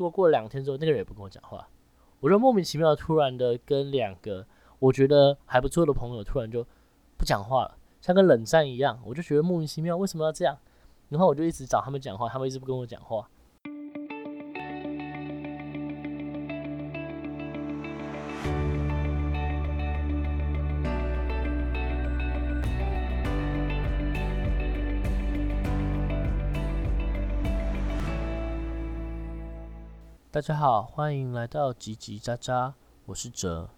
过过了两天之后，那个人也不跟我讲话，我就莫名其妙突然的跟两个我觉得还不错的朋友突然就不讲话了，像个冷战一样，我就觉得莫名其妙，为什么要这样？然后我就一直找他们讲话，他们一直不跟我讲话。大家好，欢迎来到叽叽喳喳，我是哲。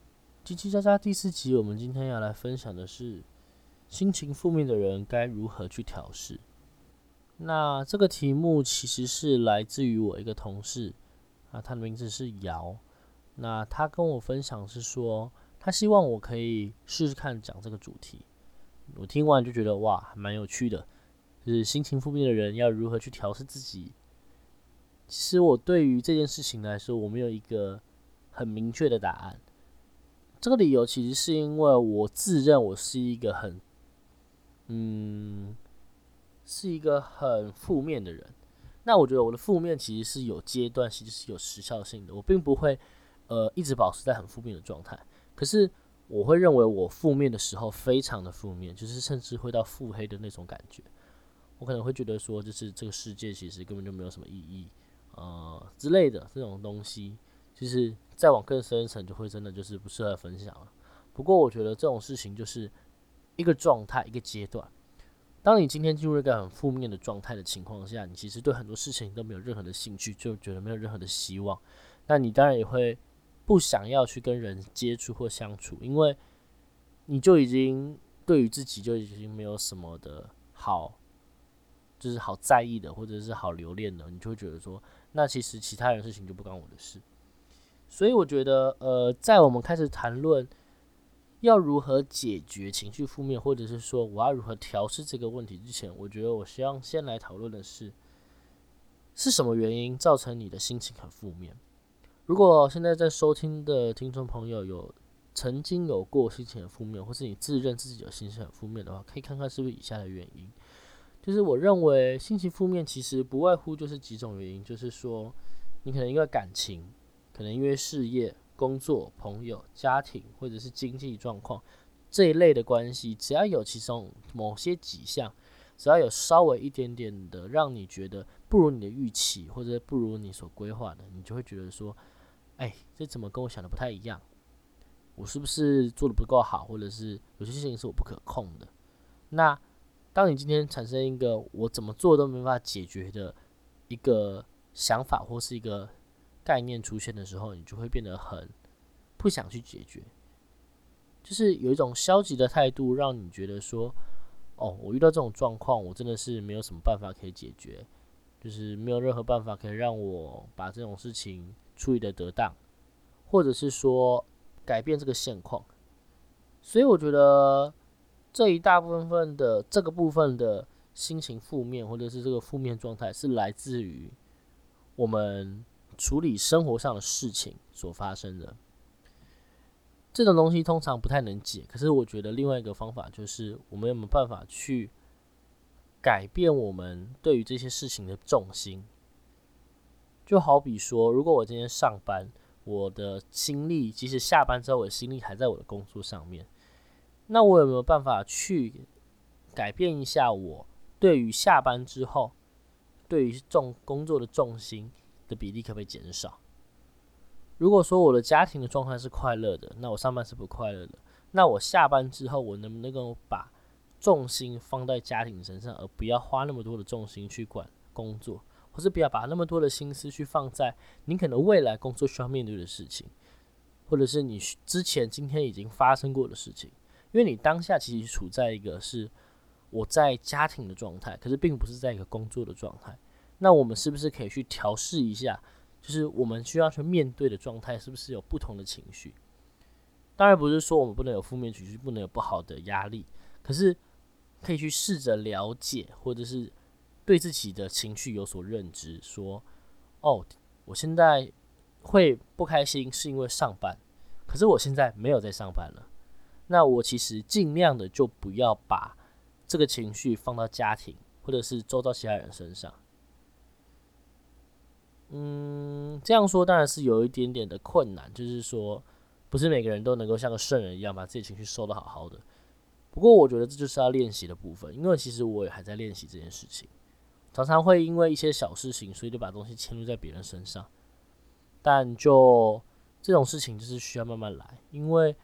叽叽喳喳第四集，我们今天要来分享的是心情负面的人该如何去调试。那这个题目其实是来自于我一个同事啊，他的名字是姚。那他跟我分享是说，他希望我可以试试看讲这个主题。我听完就觉得哇，还蛮有趣的，就是心情负面的人要如何去调试自己。其实我对于这件事情来说，我没有一个很明确的答案。这个理由其实是因为我自认我是一个很，嗯，是一个很负面的人。那我觉得我的负面其实是有阶段性，是有时效性的。我并不会呃一直保持在很负面的状态。可是我会认为我负面的时候非常的负面，就是甚至会到腹黑的那种感觉。我可能会觉得说，就是这个世界其实根本就没有什么意义。呃之类的这种东西，其实再往更深层，就会真的就是不适合分享了。不过我觉得这种事情就是一个状态，一个阶段。当你今天进入一个很负面的状态的情况下，你其实对很多事情都没有任何的兴趣，就觉得没有任何的希望。那你当然也会不想要去跟人接触或相处，因为你就已经对于自己就已经没有什么的好，就是好在意的，或者是好留恋的，你就会觉得说。那其实其他人事情就不关我的事，所以我觉得，呃，在我们开始谈论要如何解决情绪负面，或者是说我要如何调试这个问题之前，我觉得我希望先来讨论的是，是什么原因造成你的心情很负面？如果现在在收听的听众朋友有曾经有过心情很负面，或是你自认自己有心情很负面的话，可以看看是不是以下的原因。就是我认为心情负面其实不外乎就是几种原因，就是说你可能因为感情，可能因为事业、工作、朋友、家庭或者是经济状况这一类的关系，只要有其中某些几项，只要有稍微一点点的让你觉得不如你的预期，或者不如你所规划的，你就会觉得说，哎，这怎么跟我想的不太一样？我是不是做的不够好，或者是有些事情是我不可控的？那。当你今天产生一个我怎么做都没办法解决的一个想法或是一个概念出现的时候，你就会变得很不想去解决，就是有一种消极的态度，让你觉得说：“哦，我遇到这种状况，我真的是没有什么办法可以解决，就是没有任何办法可以让我把这种事情处理的得当，或者是说改变这个现况。”所以我觉得。这一大部分的这个部分的心情负面，或者是这个负面状态，是来自于我们处理生活上的事情所发生的。这种东西通常不太能解，可是我觉得另外一个方法就是，我们有没有办法去改变我们对于这些事情的重心？就好比说，如果我今天上班，我的心力即使下班之后，我的心力还在我的工作上面。那我有没有办法去改变一下我对于下班之后对于重工作的重心的比例可不可以减少？如果说我的家庭的状态是快乐的，那我上班是不快乐的。那我下班之后，我能不能够把重心放在家庭身上，而不要花那么多的重心去管工作，或是不要把那么多的心思去放在你可能未来工作需要面对的事情，或者是你之前今天已经发生过的事情？因为你当下其实处在一个是我在家庭的状态，可是并不是在一个工作的状态。那我们是不是可以去调试一下？就是我们需要去面对的状态，是不是有不同的情绪？当然不是说我们不能有负面情绪，不能有不好的压力，可是可以去试着了解，或者是对自己的情绪有所认知。说哦，我现在会不开心是因为上班，可是我现在没有在上班了。那我其实尽量的就不要把这个情绪放到家庭或者是周遭其他人身上。嗯，这样说当然是有一点点的困难，就是说不是每个人都能够像个圣人一样把自己情绪收得好好的。不过我觉得这就是要练习的部分，因为其实我也还在练习这件事情，常常会因为一些小事情，所以就把东西迁入在别人身上。但就这种事情就是需要慢慢来，因为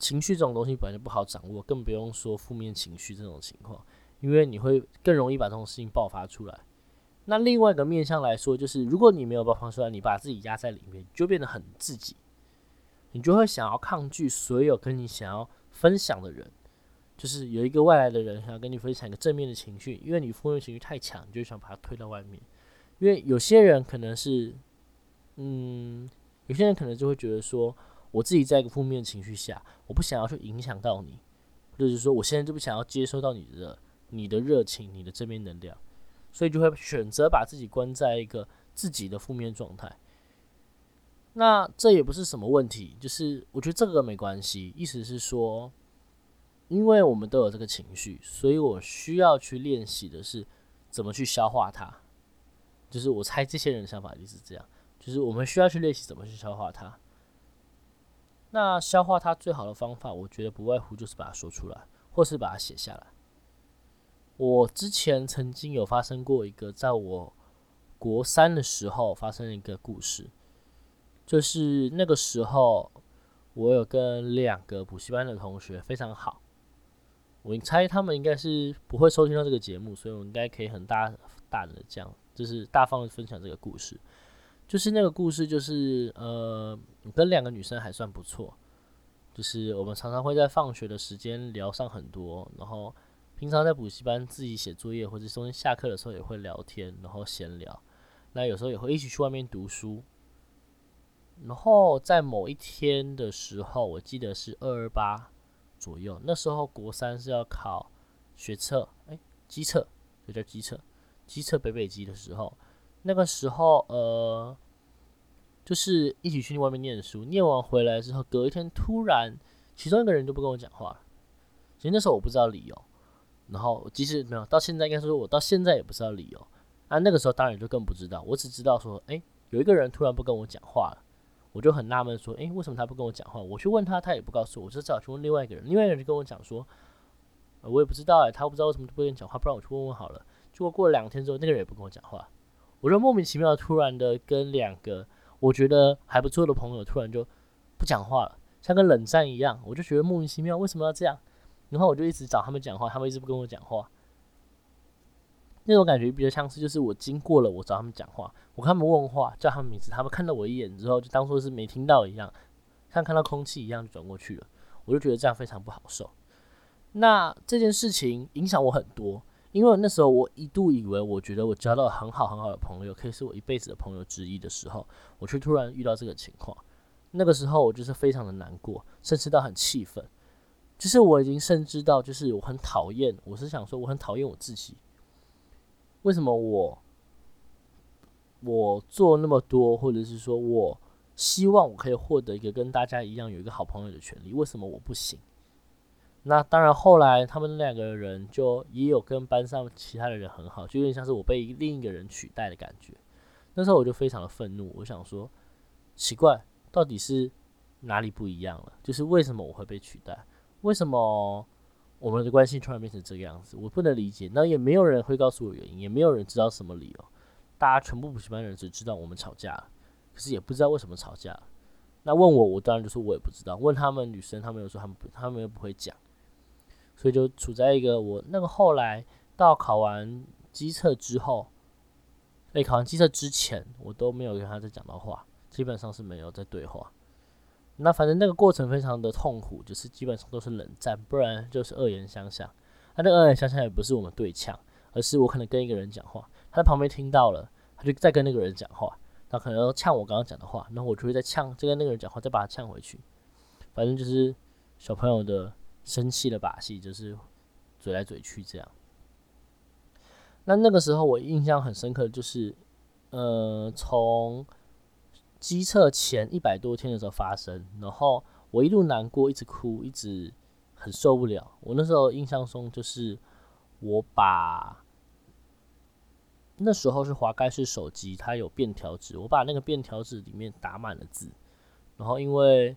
情绪这种东西本来就不好掌握，更不用说负面情绪这种情况，因为你会更容易把这种事情爆发出来。那另外一个面向来说，就是如果你没有爆发出来，你把自己压在里面，就变得很自己，你就会想要抗拒所有跟你想要分享的人，就是有一个外来的人想要跟你分享一个正面的情绪，因为你负面情绪太强，你就想把它推到外面。因为有些人可能是，嗯，有些人可能就会觉得说，我自己在一个负面情绪下，我不想要去影响到你，或者是说，我现在就不想要接收到你的你的热情、你的正面能量。所以就会选择把自己关在一个自己的负面状态。那这也不是什么问题，就是我觉得这个没关系。意思是说，因为我们都有这个情绪，所以我需要去练习的是怎么去消化它。就是我猜这些人的想法就是这样，就是我们需要去练习怎么去消化它。那消化它最好的方法，我觉得不外乎就是把它说出来，或是把它写下来。我之前曾经有发生过一个，在我国三的时候发生一个故事，就是那个时候我有跟两个补习班的同学非常好，我猜他们应该是不会收听到这个节目，所以我应该可以很大胆的这样，就是大方的分享这个故事。就是那个故事，就是呃，跟两个女生还算不错，就是我们常常会在放学的时间聊上很多，然后。平常在补习班自己写作业，或者中间下课的时候也会聊天，然后闲聊。那有时候也会一起去外面读书。然后在某一天的时候，我记得是二二八左右，那时候国三是要考学测，哎，机测，就叫机测，机测北北机的时候，那个时候呃，就是一起去外面念书，念完回来之后，隔一天突然，其中一个人就不跟我讲话。其实那时候我不知道理由。然后即使没有到现在，应该说我到现在也不知道理由。啊，那个时候当然就更不知道。我只知道说，哎，有一个人突然不跟我讲话了，我就很纳闷说，哎，为什么他不跟我讲话？我去问他，他也不告诉我，我就只好去问另外一个人。另外一个人就跟我讲说，我也不知道哎，他不知道为什么不跟你讲话，不然我去问问好了。结果过了两天之后，那个人也不跟我讲话，我就莫名其妙突然的跟两个我觉得还不错的朋友突然就不讲话了，像跟冷战一样。我就觉得莫名其妙，为什么要这样？然后我就一直找他们讲话，他们一直不跟我讲话。那种感觉比较像是，就是我经过了，我找他们讲话，我跟他们问话，叫他们名字，他们看到我一眼之后，就当做是没听到一样，像看到空气一样就转过去了。我就觉得这样非常不好受。那这件事情影响我很多，因为那时候我一度以为，我觉得我交到很好很好的朋友，可以是我一辈子的朋友之一的时候，我却突然遇到这个情况。那个时候我就是非常的难过，甚至到很气愤。就是我已经甚至到，就是我很讨厌，我是想说我很讨厌我自己。为什么我我做那么多，或者是说我希望我可以获得一个跟大家一样有一个好朋友的权利，为什么我不行？那当然，后来他们两个人就也有跟班上其他的人很好，就有点像是我被另一个人取代的感觉。那时候我就非常的愤怒，我想说奇怪，到底是哪里不一样了？就是为什么我会被取代？为什么我们的关系突然变成这个样子？我不能理解。那也没有人会告诉我原因，也没有人知道什么理由。大家全部补习班的人只知道我们吵架了，可是也不知道为什么吵架。那问我，我当然就说我也不知道。问他们女生，他们又说他们不，他们又不会讲。所以就处在一个我那个后来到考完机测之后，哎，考完机测之前，我都没有跟他再讲到话，基本上是没有在对话。那反正那个过程非常的痛苦，就是基本上都是冷战，不然就是恶言相向。他那恶言相向也不是我们对呛，而是我可能跟一个人讲话，他在旁边听到了，他就再跟那个人讲话，他可能呛我刚刚讲的话，然后我就会再呛，再跟那个人讲话，再把他呛回去。反正就是小朋友的生气的把戏，就是嘴来嘴去这样。那那个时候我印象很深刻，就是呃从。机测前一百多天的时候发生，然后我一路难过，一直哭，一直很受不了。我那时候印象中就是我把那时候是滑盖式手机，它有便条纸，我把那个便条纸里面打满了字，然后因为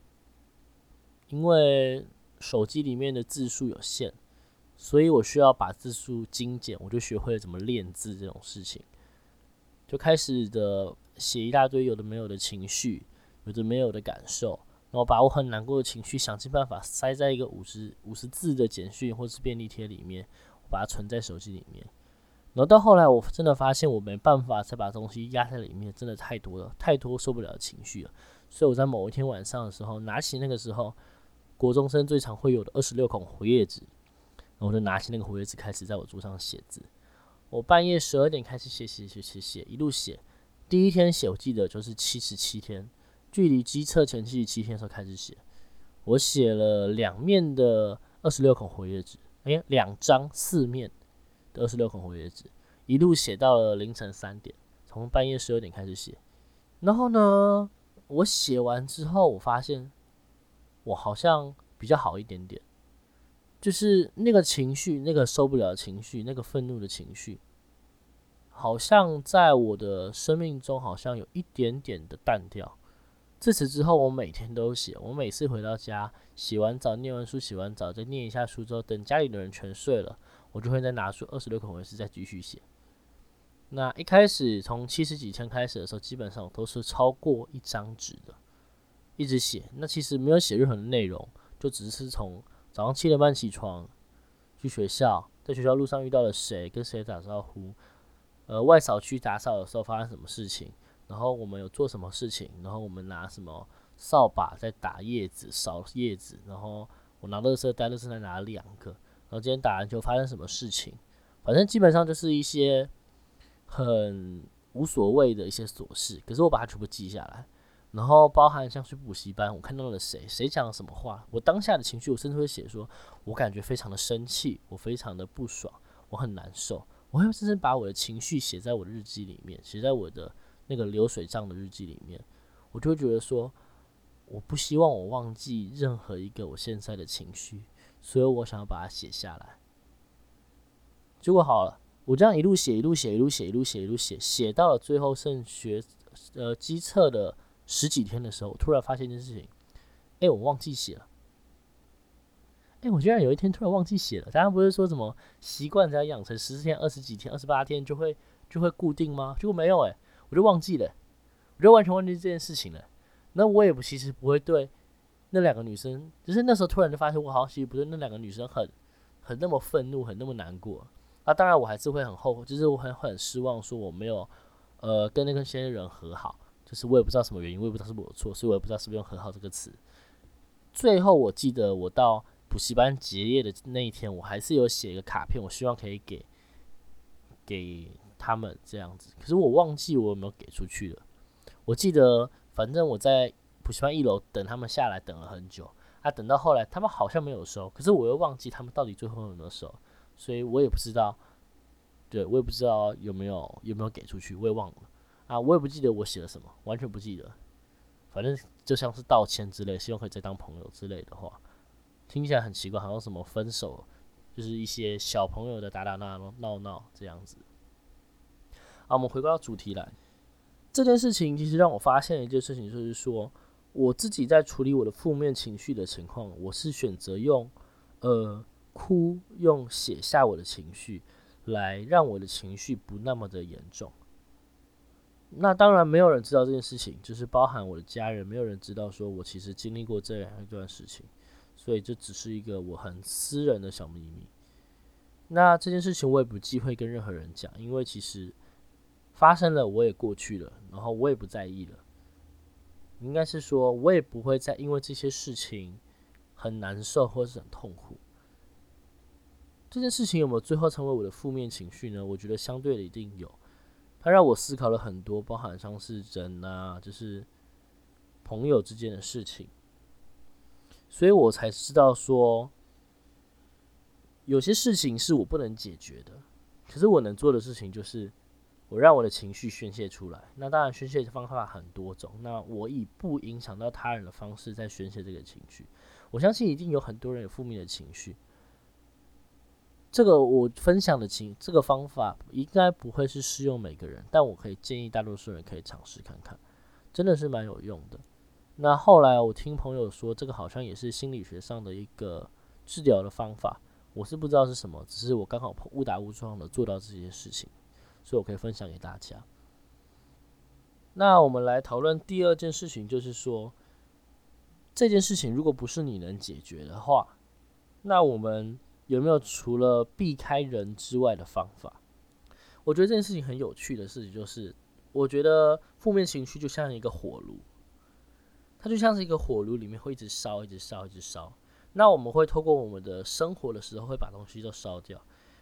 因为手机里面的字数有限，所以我需要把字数精简，我就学会了怎么练字这种事情，就开始的写一大堆有的没有的情绪，有的没有的感受，然后把我很难过的情绪想尽办法塞在一个五十五十字的简讯或是便利贴里面，我把它存在手机里面。然后到后来，我真的发现我没办法再把东西压在里面，真的太多了，太多受不了的情绪了。所以我在某一天晚上的时候，拿起那个时候国中生最常会有的二十六孔活页纸，然后我就拿起那个活页纸开始在我桌上写字。我半夜十二点开始写写写写写，一路写。第一天写我记得就是七十七天，距离机测前七十七天的时候开始写。我写了两面的二十六孔活页纸，哎，两张四面的。二十六孔活页纸，一路写到了凌晨三点，从半夜十二点开始写。然后呢，我写完之后，我发现我好像比较好一点点，就是那个情绪，那个受不了的情绪，那个愤怒的情绪，好像在我的生命中好像有一点点的淡掉。自此之后，我每天都写。我每次回到家，洗完澡、念完书、洗完澡，再念一下书之后，等家里的人全睡了。我就会再拿出二十六孔文字再继续写。那一开始从七十几天开始的时候，基本上都是超过一张纸的，一直写。那其实没有写任何的内容，就只是从早上七点半起床去学校，在学校路上遇到了谁，跟谁打招呼，呃，外扫区打扫的时候发生什么事情，然后我们有做什么事情，然后我们拿什么扫把在打叶子、扫叶子，然后我拿乐色袋，乐色袋拿两个。然后今天打篮球发生什么事情？反正基本上就是一些很无所谓的一些琐事。可是我把它全部记下来，然后包含像去补习班，我看到了谁，谁讲了什么话，我当下的情绪，我甚至会写说，我感觉非常的生气，我非常的不爽，我很难受。我会甚至把我的情绪写在我的日记里面，写在我的那个流水账的日记里面。我就会觉得说，我不希望我忘记任何一个我现在的情绪。所以我想要把它写下来，结果好了，我这样一路写，一路写，一路写，一路写，一路写，写到了最后剩学呃机测的十几天的时候，突然发现一件事情，哎，我忘记写了，哎，我居然有一天突然忘记写了。大家不是说什么习惯只要养成十四天、二十几天、二十八天就会就会固定吗？结果没有，哎，我就忘记了，我就完全忘记这件事情了。那我也不其实不会对。那两个女生，就是那时候突然就发现，我好像其实不对那两个女生很很那么愤怒，很那么难过。啊，当然我还是会很后悔，就是我很很失望，说我没有呃跟那个些人和好，就是我也不知道什么原因，我也不知道是不是我错，所以我也不知道是不是用和好这个词。最后我记得我到补习班结业的那一天，我还是有写一个卡片，我希望可以给给他们这样子。可是我忘记我有没有给出去了。我记得反正我在。补习班一楼等他们下来，等了很久啊，等到后来他们好像没有收，可是我又忘记他们到底最后有没有收，所以我也不知道，对我也不知道有没有有没有给出去，我也忘了啊，我也不记得我写了什么，完全不记得，反正就像是道歉之类，希望可以再当朋友之类的话，听起来很奇怪，好像什么分手，就是一些小朋友的打打闹闹闹这样子。啊，我们回归到主题来，这件事情其实让我发现一件事情，就是说。我自己在处理我的负面情绪的情况，我是选择用呃哭，用写下我的情绪，来让我的情绪不那么的严重。那当然没有人知道这件事情，就是包含我的家人，没有人知道说我其实经历过这样一段事情，所以这只是一个我很私人的小秘密。那这件事情我也不忌讳跟任何人讲，因为其实发生了，我也过去了，然后我也不在意了。应该是说，我也不会再因为这些事情很难受或是很痛苦。这件事情有没有最后成为我的负面情绪呢？我觉得相对的一定有。它让我思考了很多，包含像是人啊，就是朋友之间的事情，所以我才知道说，有些事情是我不能解决的，可是我能做的事情就是。我让我的情绪宣泄出来，那当然宣泄的方法很多种。那我以不影响到他人的方式在宣泄这个情绪，我相信一定有很多人有负面的情绪。这个我分享的情，这个方法应该不会是适用每个人，但我可以建议大多数人可以尝试看看，真的是蛮有用的。那后来我听朋友说，这个好像也是心理学上的一个治疗的方法，我是不知道是什么，只是我刚好误打误撞的做到这些事情，所以我可以分享给大家。那我们来讨论第二件事情，就是说这件事情如果不是你能解决的话，那我们有没有除了避开人之外的方法？我觉得这件事情很有趣的事情就是，我觉得负面情绪就像一个火炉。它就像是一个火炉，里面会一直烧，一直烧，一直烧。那我们会透过我们的生活的时候，会把东西都烧掉。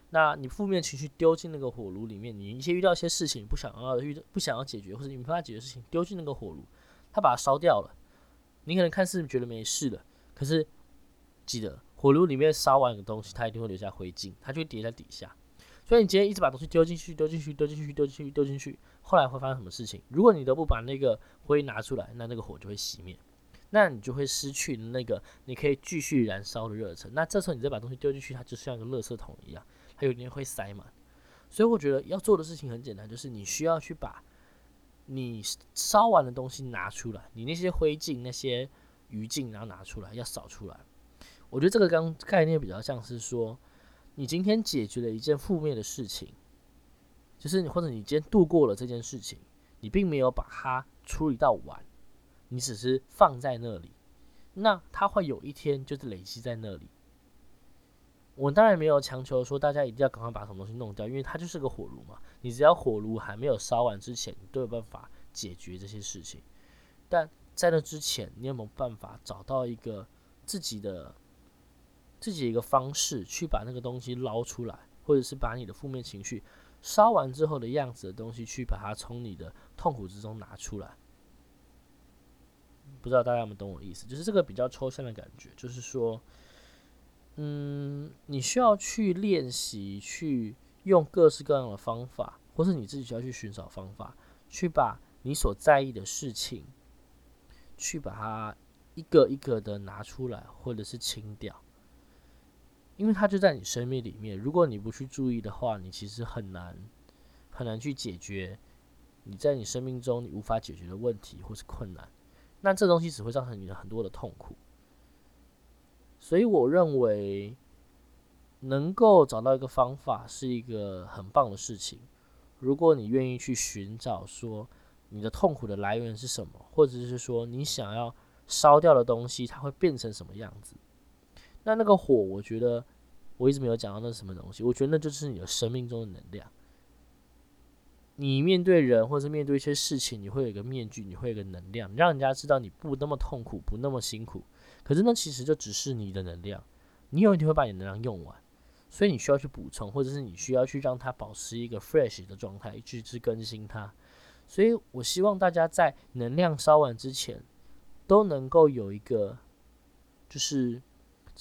那你负面情绪丢进那个火炉里面，你一些遇到一些事情不想要遇不想要解决，或者你没办法解决事情，丢进那个火炉，它把它烧掉了。你可能看似觉得没事了，可是记得火炉里面烧完的东西，它一定会留下灰烬，它就会叠在底下。所以你今天一直把东西丢进去，丢进去，丢进去，丢进去，丢进去，后来会发生什么事情？如果你都不把那个灰拿出来，那那个火就会熄灭，那你就会失去那个你可以继续燃烧的热忱。那这时候你再把东西丢进去，它就像一个垃圾桶一样，它有一天会塞满。所以我觉得要做的事情很简单，就是你需要去把你烧完的东西拿出来，你那些灰烬、那些余烬，然后拿出来，要扫出来。我觉得这个刚概念比较像是说。你今天解决了一件负面的事情，就是你或者你今天度过了这件事情，你并没有把它处理到完，你只是放在那里，那它会有一天就是累积在那里。我当然没有强求说大家一定要赶快把什么东西弄掉，因为它就是个火炉嘛。你只要火炉还没有烧完之前，你都有办法解决这些事情。但在那之前，你有没有办法找到一个自己的？自己一个方式去把那个东西捞出来，或者是把你的负面情绪烧完之后的样子的东西，去把它从你的痛苦之中拿出来。不知道大家有没有懂我的意思？就是这个比较抽象的感觉，就是说，嗯，你需要去练习，去用各式各样的方法，或是你自己需要去寻找方法，去把你所在意的事情，去把它一个一个的拿出来，或者是清掉。因为它就在你生命里面，如果你不去注意的话，你其实很难很难去解决你在你生命中你无法解决的问题或是困难。那这东西只会造成你的很多的痛苦。所以我认为能够找到一个方法是一个很棒的事情。如果你愿意去寻找说你的痛苦的来源是什么，或者是说你想要烧掉的东西，它会变成什么样子？那那个火，我觉得我一直没有讲到那是什么东西。我觉得那就是你的生命中的能量。你面对人或者是面对一些事情，你会有一个面具，你会有个能量，让人家知道你不那么痛苦，不那么辛苦。可是那其实就只是你的能量，你有一天会把你能量用完，所以你需要去补充，或者是你需要去让它保持一个 fresh 的状态，一直去更新它。所以我希望大家在能量烧完之前，都能够有一个就是。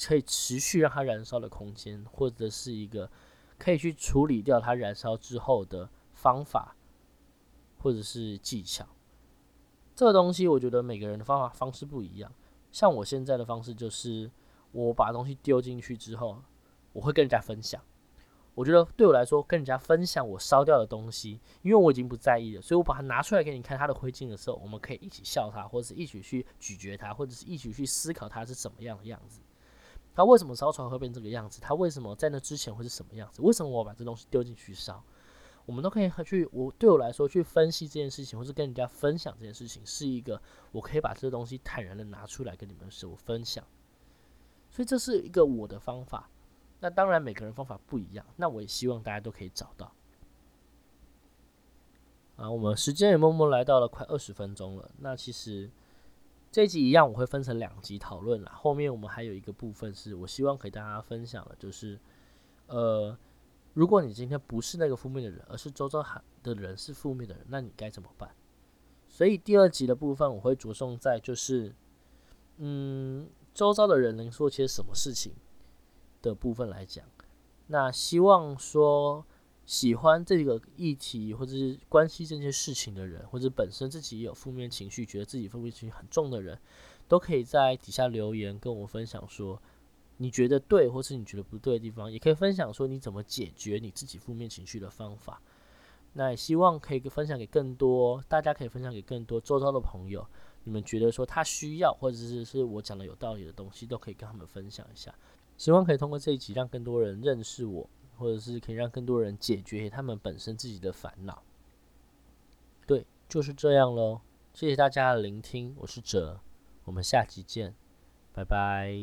可以持续让它燃烧的空间，或者是一个可以去处理掉它燃烧之后的方法，或者是技巧。这个东西，我觉得每个人的方法方式不一样。像我现在的方式，就是我把东西丢进去之后，我会跟人家分享。我觉得对我来说，跟人家分享我烧掉的东西，因为我已经不在意了，所以我把它拿出来给你看它的灰烬的时候，我们可以一起笑它，或者是一起去咀嚼它，或者是一起去思考它是什么样的样子。它为什么烧出来会变这个样子？它为什么在那之前会是什么样子？为什么我把这东西丢进去烧？我们都可以去，我对我来说去分析这件事情，或是跟人家分享这件事情，是一个我可以把这个东西坦然的拿出来跟你们说分享。所以这是一个我的方法。那当然每个人方法不一样，那我也希望大家都可以找到。啊，我们时间也默默来到了快二十分钟了。那其实。这一集一样，我会分成两集讨论啦。后面我们还有一个部分是我希望给大家分享的，就是，呃，如果你今天不是那个负面的人，而是周遭的人是负面的人，那你该怎么办？所以第二集的部分我会着重在就是，嗯，周遭的人能做些什么事情的部分来讲。那希望说。喜欢这个议题，或者是关心这件事情的人，或者本身自己有负面情绪，觉得自己负面情绪很重的人，都可以在底下留言跟我分享说，你觉得对，或是你觉得不对的地方，也可以分享说你怎么解决你自己负面情绪的方法。那也希望可以分享给更多，大家可以分享给更多周遭的朋友。你们觉得说他需要，或者是是我讲的有道理的东西，都可以跟他们分享一下。希望可以通过这一集让更多人认识我，或者是可以让更多人解决他们本身自己的烦恼。对，就是这样喽。谢谢大家的聆听，我是哲，我们下集见，拜拜。